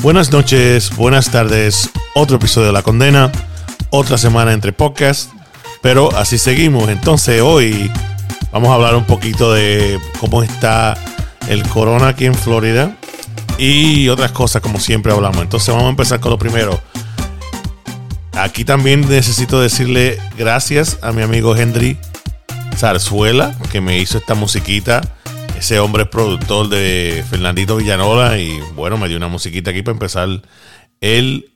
Buenas noches, buenas tardes, otro episodio de La Condena, otra semana entre podcasts, pero así seguimos. Entonces hoy vamos a hablar un poquito de cómo está el corona aquí en Florida y otras cosas como siempre hablamos. Entonces vamos a empezar con lo primero. Aquí también necesito decirle gracias a mi amigo Henry Zarzuela que me hizo esta musiquita ese hombre es productor de Fernandito Villanola y bueno, me dio una musiquita aquí para empezar el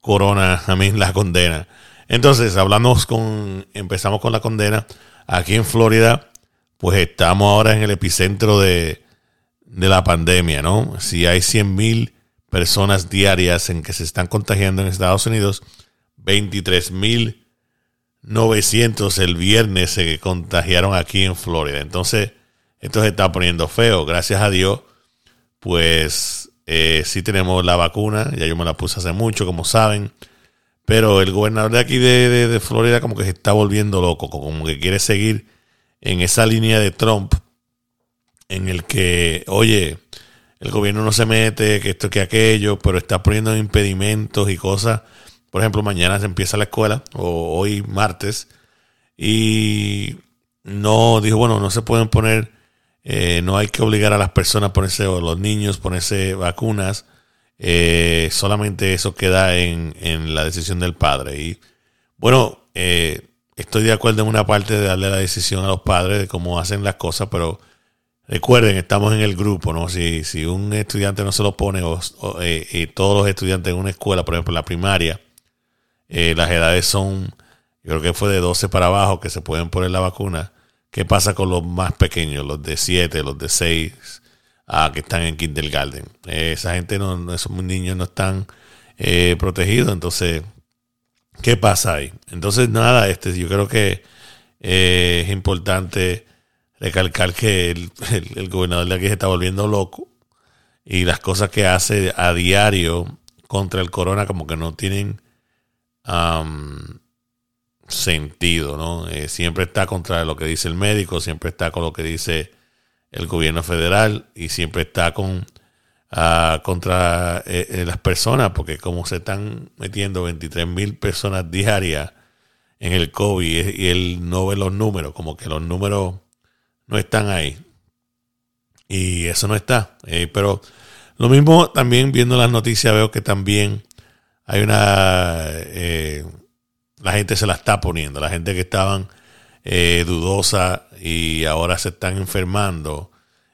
Corona, a mí la condena. Entonces, hablamos con, empezamos con la condena aquí en Florida, pues estamos ahora en el epicentro de, de la pandemia, ¿no? Si hay 100 mil personas diarias en que se están contagiando en Estados Unidos, 23 mil 900 el viernes se contagiaron aquí en Florida. Entonces, esto se está poniendo feo. Gracias a Dios, pues eh, sí tenemos la vacuna. Ya yo me la puse hace mucho, como saben. Pero el gobernador de aquí de, Florida como que se está volviendo loco, como que quiere seguir en esa línea de Trump, en el que, oye, el gobierno no se mete, que esto, que aquello, pero está poniendo impedimentos y cosas. Por ejemplo, mañana se empieza la escuela, o hoy martes, y no, dijo, bueno, no se pueden poner eh, no hay que obligar a las personas a ponerse, o los niños, ponerse vacunas. Eh, solamente eso queda en, la decisión del padre. Y bueno, eh, estoy de acuerdo en una parte de darle la decisión a los padres de cómo hacen las cosas, pero recuerden, estamos en el grupo, ¿no? Si, si un estudiante no se lo pone, o, y todos los estudiantes en una escuela, por ejemplo, en la primaria, las edades son, yo creo que fue de 12 para abajo que se pueden poner la vacuna ¿Qué pasa con los más pequeños, los de 7, los de 6, ah, que están en kindergarten? esa gente, no, esos niños no están eh, protegidos, entonces, ¿qué pasa ahí? Entonces, nada, este, yo creo que eh, es importante recalcar que el, gobernador de aquí se está volviendo loco y las cosas que hace a diario contra el corona como que no tienen sentido, ¿no? Eh, siempre está contra lo que dice el médico, siempre está con lo que dice el gobierno federal y siempre está con ah, contra eh, eh, las personas, porque como se están metiendo 23 mil personas diarias en el COVID y, él no ve los números, como que los números no están ahí. Y eso no está. pero lo mismo también viendo las noticias veo que también hay una la gente se la está poniendo. La gente que estaban eh, dudosa y ahora se están enfermando.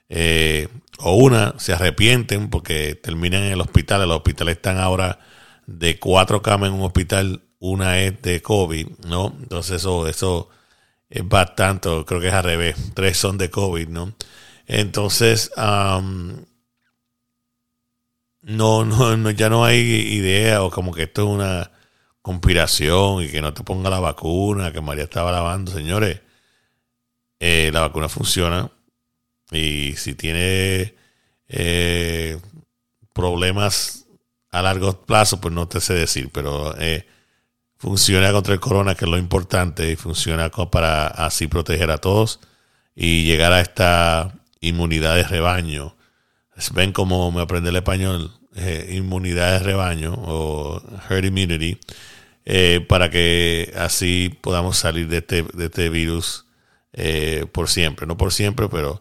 Eh, o una, se arrepienten porque terminan en el hospital. Los hospitales están ahora de cuatro camas en un hospital, una es de COVID, ¿no? Entonces eso, eso es bastante, creo que es al revés, tres son de COVID, ¿no? Entonces, no, no, no, ya no hay idea o como que esto es una conspiración y que no te ponga la vacuna, que María estaba lavando. Señores, eh, la vacuna funciona y si tiene eh, problemas a largo plazo, pues no te sé decir, pero eh, funciona contra el corona, que es lo importante, y funciona para así proteger a todos y llegar a esta inmunidad de rebaño. Ven cómo me aprende el español, inmunidad de rebaño o herd immunity eh, para que así podamos salir de este, de este virus eh, por siempre, no por siempre, pero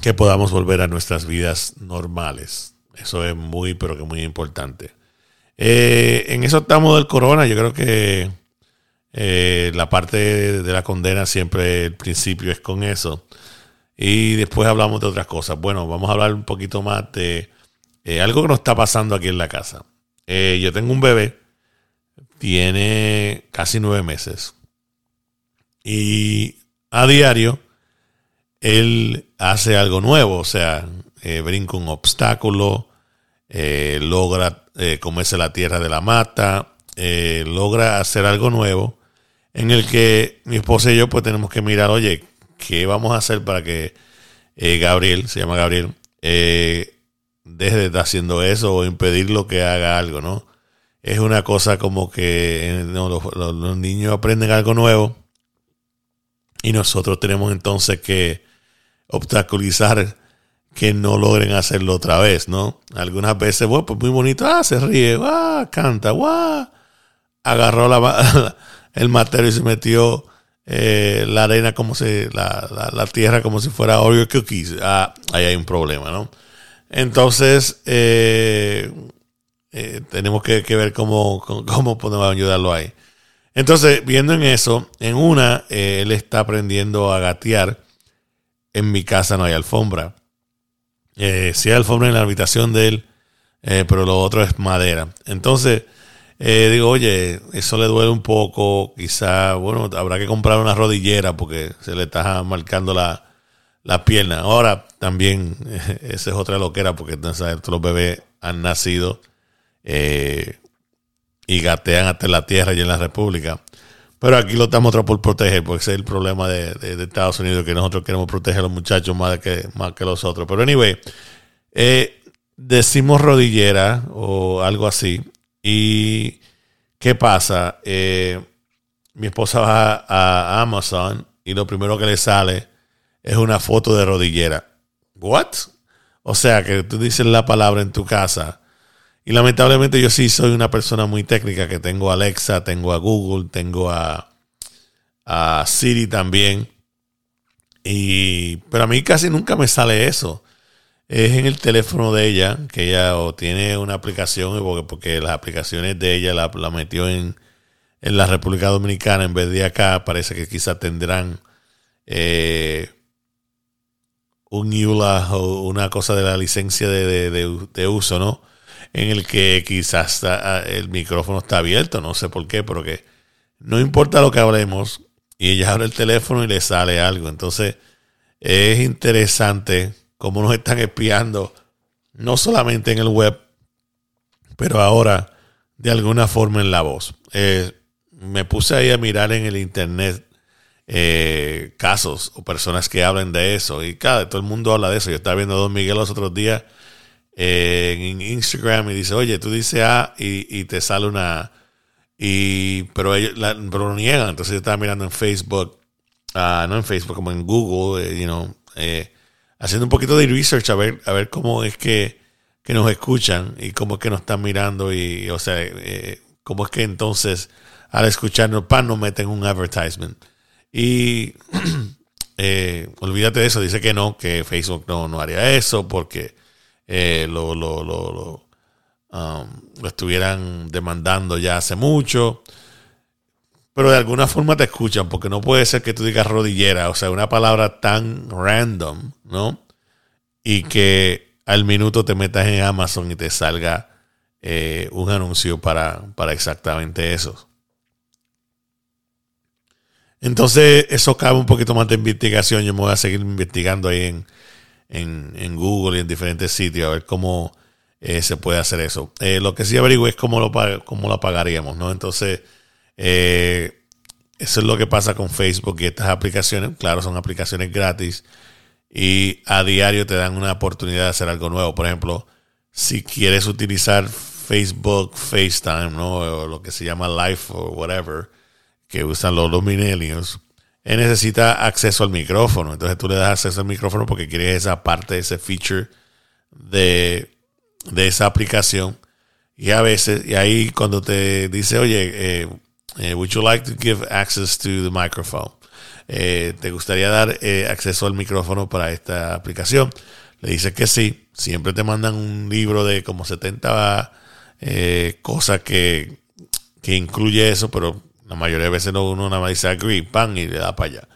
que podamos volver a nuestras vidas normales. Eso es muy, pero que muy importante. Eh, en eso estamos del corona. Yo creo que la parte de, la condena siempre el principio es con eso. Y después hablamos de otras cosas. Bueno, vamos a hablar un poquito más de algo que nos está pasando aquí en la casa. yo tengo un bebé tiene casi nueve meses. Y a diario, él hace algo nuevo, o sea, eh, brinca un obstáculo, eh, logra eh, comerse la tierra de la mata, logra hacer algo nuevo en el que mi esposa y yo pues tenemos que mirar, oye, ¿qué vamos a hacer para que Gabriel, se llama Gabriel, deje de estar haciendo eso o impedirlo que haga algo, ¿no? es una cosa como que los, niños aprenden algo nuevo y nosotros tenemos entonces que obstaculizar que no logren hacerlo otra vez, ¿no? Algunas veces, bueno, pues muy bonito, ah, se ríe, ah, canta, ah, agarró la, el matero y se metió eh, la arena como si, la, tierra como si fuera Oreo cookies. Ah, ahí hay un problema, ¿no? Entonces, eh, eh, tenemos que, ver cómo, cómo podemos ayudarlo ahí. Entonces, viendo en eso, en una, él está aprendiendo a gatear. En mi casa no hay alfombra. sí hay alfombra en la habitación de él, pero lo otro es madera. Entonces, eh, digo, oye, eso le duele un poco, quizá, bueno, habrá que comprar una rodillera porque se le está marcando la, la pierna. Ahora también, esa es otra loquera porque todos los bebés han nacido eh, y gatean hasta la tierra y en la República. Pero aquí lo estamos tratando por proteger, porque ese es el problema de, Estados Unidos, que nosotros queremos proteger a los muchachos más que, más que los otros. Pero anyway, eh, decimos rodillera o algo así, y ¿qué pasa? Eh, mi esposa va a Amazon y lo primero que le sale es una foto de rodillera. ¿What? O sea, que tú dices la palabra en tu casa. Y lamentablemente yo sí soy una persona muy técnica, que tengo a Alexa, tengo a Google, tengo a, a Siri también. Y, pero a mí casi nunca me sale eso es en el teléfono de ella, que ella o tiene una aplicación, porque, porque las aplicaciones de ella la, metió en, en, la República Dominicana en vez de acá, parece que quizás tendrán eh, un EULA o una cosa de la licencia de, de, uso, ¿no? En el que quizás el micrófono está abierto, no sé por qué, pero que no importa lo que hablemos, y ella abre el teléfono y le sale algo. Entonces, es interesante cómo nos están espiando, no solamente en el web, pero ahora de alguna forma en la voz. Eh, me puse ahí a mirar en el internet eh, casos o personas que hablan de eso y cada todo el mundo habla de eso. Yo estaba viendo a Don Miguel los otros días eh, en Instagram y dice, oye, tú dices A y, te sale una... Y, pero ellos pero lo niegan. Entonces yo estaba mirando en Facebook, ah, no en Facebook, como en Google, you know, haciendo un poquito de research a ver, a ver cómo es que, nos escuchan y cómo es que nos están mirando y, o sea, eh, cómo es que entonces al escucharnos, pan, nos meten un advertisement. Y eh, olvídate de eso, dice que no, que Facebook no, no haría eso porque eh, lo, lo, lo, um, lo estuvieran demandando ya hace mucho pero de alguna forma te escuchan, porque no puede ser que tú digas rodillera, o sea, una palabra tan random, ¿no? Y que al minuto te metas en Amazon y te salga eh, un anuncio para, para exactamente eso. Entonces, eso cabe un poquito más de investigación. Yo me voy a seguir investigando ahí en, Google y en diferentes sitios a ver cómo eh, se puede hacer eso. Eh, lo que sí averigüe es cómo lo, cómo lo pagaríamos, ¿no? Entonces, eh, eso es lo que pasa con Facebook y estas aplicaciones. Claro, son aplicaciones gratis y a diario te dan una oportunidad de hacer algo nuevo. Por ejemplo, si quieres utilizar Facebook FaceTime, ¿no? O lo que se llama Live o whatever, que usan los, los él necesita acceso al micrófono. Entonces tú le das acceso al micrófono porque quieres esa parte, ese feature de, de esa aplicación. Y a veces, y ahí cuando te dice, oye, eh, eh, would you like to give access to the microphone? Eh, ¿Te gustaría dar eh, acceso al micrófono para esta aplicación? Le dice que sí. Siempre te mandan un libro de como 70 cosas que, que incluye eso, pero la mayoría de veces uno nada más dice agree, pan, y le da para allá.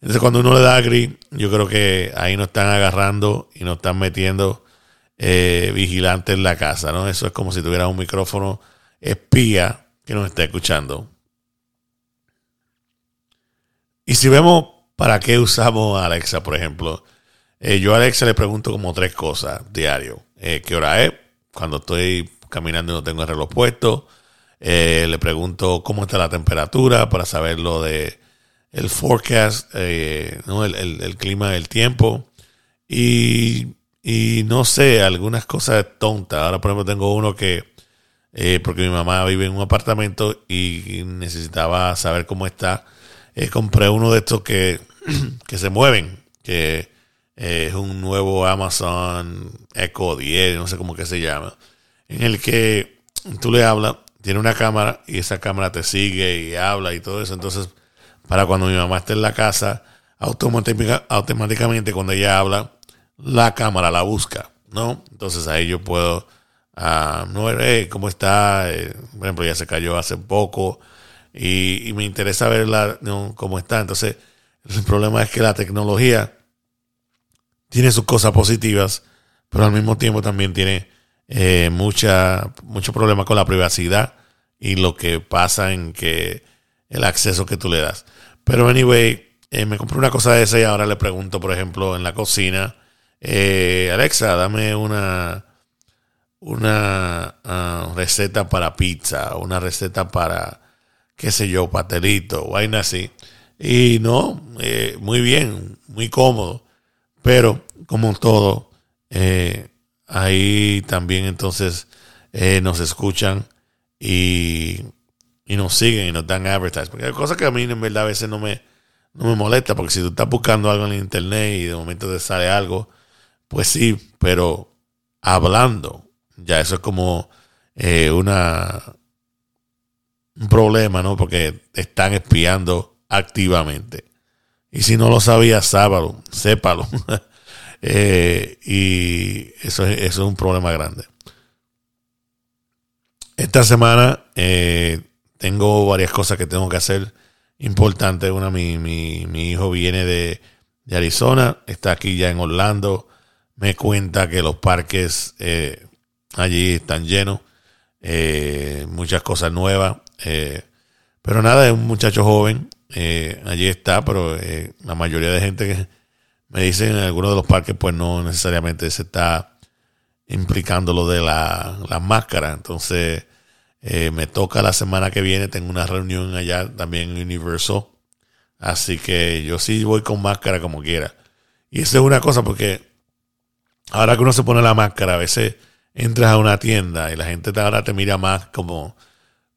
Entonces cuando uno le da agree, yo creo que ahí nos están agarrando y nos están metiendo vigilantes en la casa, ¿no? Eso es como si tuviera un micrófono espía que nos está escuchando. Y si vemos para qué usamos a Alexa, por ejemplo, eh, yo a Alexa le pregunto como tres cosas diario. Eh, ¿Qué hora es? Cuando estoy caminando y no tengo el reloj puesto. Eh, le pregunto cómo está la temperatura para saber lo de el forecast, ¿no? el, clima del tiempo. Y, y, no sé, algunas cosas tontas. Ahora, por ejemplo, tengo uno que, porque mi mamá vive en un apartamento y necesitaba saber cómo está eh, compré uno de estos que, que se mueven, que es un nuevo Amazon Echo 10, no sé cómo que se llama, en el que tú le hablas, tiene una cámara y esa cámara te sigue y habla y todo eso. Entonces, para cuando mi mamá esté en la casa, automáticamente cuando ella habla, la cámara la busca, ¿no? Entonces ahí yo puedo, uh, no ver, ¿cómo está? Eh, por ejemplo, ya se cayó hace poco y, me interesa verla, ¿Cómo está? Entonces, el problema es que la tecnología tiene sus cosas positivas, pero al mismo tiempo también tiene eh, mucha, mucho problema con la privacidad y lo que pasa en que el acceso que tú le das. Pero anyway, eh, me compré una cosa de esa y ahora le pregunto, por ejemplo, en la cocina, eh, Alexa, dame una, una ah, receta para pizza, una receta para, qué sé yo, pastelito, vaina así. Y no, muy bien, muy cómodo. Pero, como todo, eh, ahí también entonces eh, nos escuchan y, nos siguen y nos dan advertising. Porque hay cosas que a mí en verdad a veces no me, no me molesta, porque si tú estás buscando algo en internet y de momento te sale algo, pues sí, pero hablando, ya eso es como eh, una un problema, ¿no? Porque están espiando activamente. Y si no lo sabía, sábalo, sépalo. Eh, y eso es, eso es un problema grande. Esta semana eh, tengo varias cosas que tengo que hacer importantes. Una, mi, mi, hijo viene de, Arizona, está aquí ya en Orlando. Me cuenta que los parques eh, allí están llenos, muchas cosas nuevas. pero nada, es un muchacho joven eh, allí está, pero eh, la mayoría de gente que me dicen en algunos de los parques, pues no necesariamente se está implicando lo de la, la máscara. Entonces, eh, me toca la semana que viene, tengo una reunión allá también en Universal. Así que yo sí voy con máscara como quiera. Y eso es una cosa porque ahora que uno se pone la máscara, a veces entras a una tienda y la gente ahora te mira más como,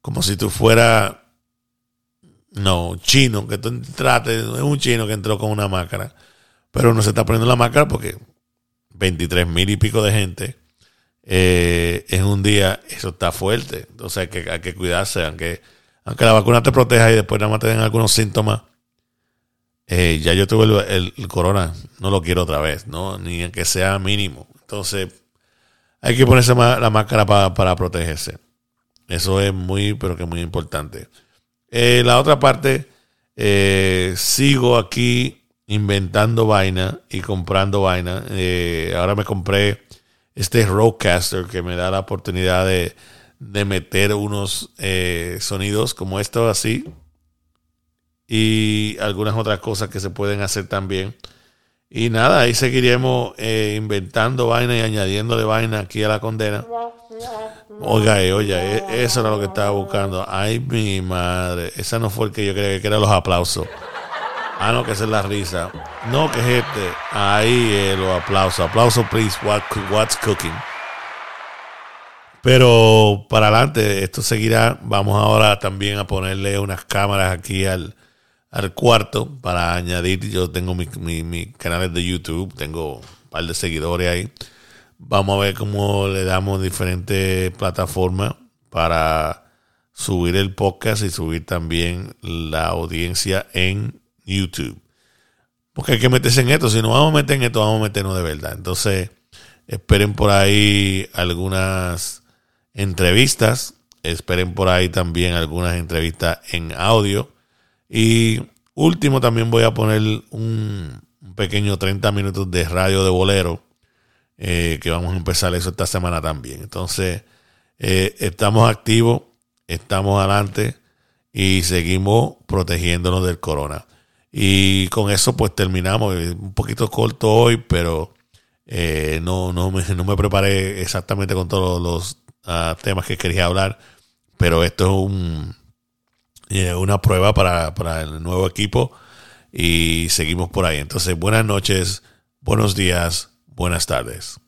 como si tú fueras no, chino, que tú trates, es un chino que entró con una máscara. Pero no se está poniendo la máscara porque 23 mil y pico de gente eh, en un día, eso está fuerte. Entonces hay que, cuidarse, aunque, aunque la vacuna te proteja y después nada más te den algunos síntomas. Eh, ya yo tuve el, corona, no lo quiero otra vez, ¿no? Ni aunque sea mínimo. Entonces, hay que ponerse la máscara para, para protegerse. Eso es muy, pero que muy importante. Eh, la otra parte, eh, sigo aquí inventando vaina y comprando vaina. Eh, ahora me compré este Rodecaster que me da la oportunidad de, de meter unos sonidos como esto así y algunas otras cosas que se pueden hacer también. Y nada, ahí seguiremos inventando vaina y añadiéndole vaina aquí a la condena. Oiga, eh, eh, eso era lo que estaba buscando. Ay, mi madre. Esa no fue el que yo creía que eran los aplausos. Ah, no, que es la risa. No, que es este. Ahí eh, los aplausos. Aplausos, please. What, what's cooking? Pero para adelante, esto seguirá. Vamos ahora también a ponerle unas cámaras aquí al, al cuarto para añadir. Yo tengo mis mi, mi canales de YouTube, tengo un par de seguidores ahí. Vamos a ver cómo le damos diferentes plataformas para subir el podcast y subir también la audiencia en YouTube. Porque hay que meterse en esto. Si no vamos a meter en esto, vamos a meternos de verdad. Entonces, esperen por ahí algunas entrevistas. Esperen por ahí también algunas entrevistas en audio. Y último, también voy a poner un, pequeño 30 minutos de radio de bolero eh, que vamos a empezar eso esta semana también. Entonces, eh, estamos activos, estamos adelante y seguimos protegiéndonos del corona. Y con eso pues terminamos, eh, un poquito corto hoy, pero no, no, me, no me preparé exactamente con todos los ah, temas que quería hablar, pero esto es un, una prueba para, para el nuevo equipo y seguimos por ahí. Entonces, buenas noches, buenos días Buenas tardes.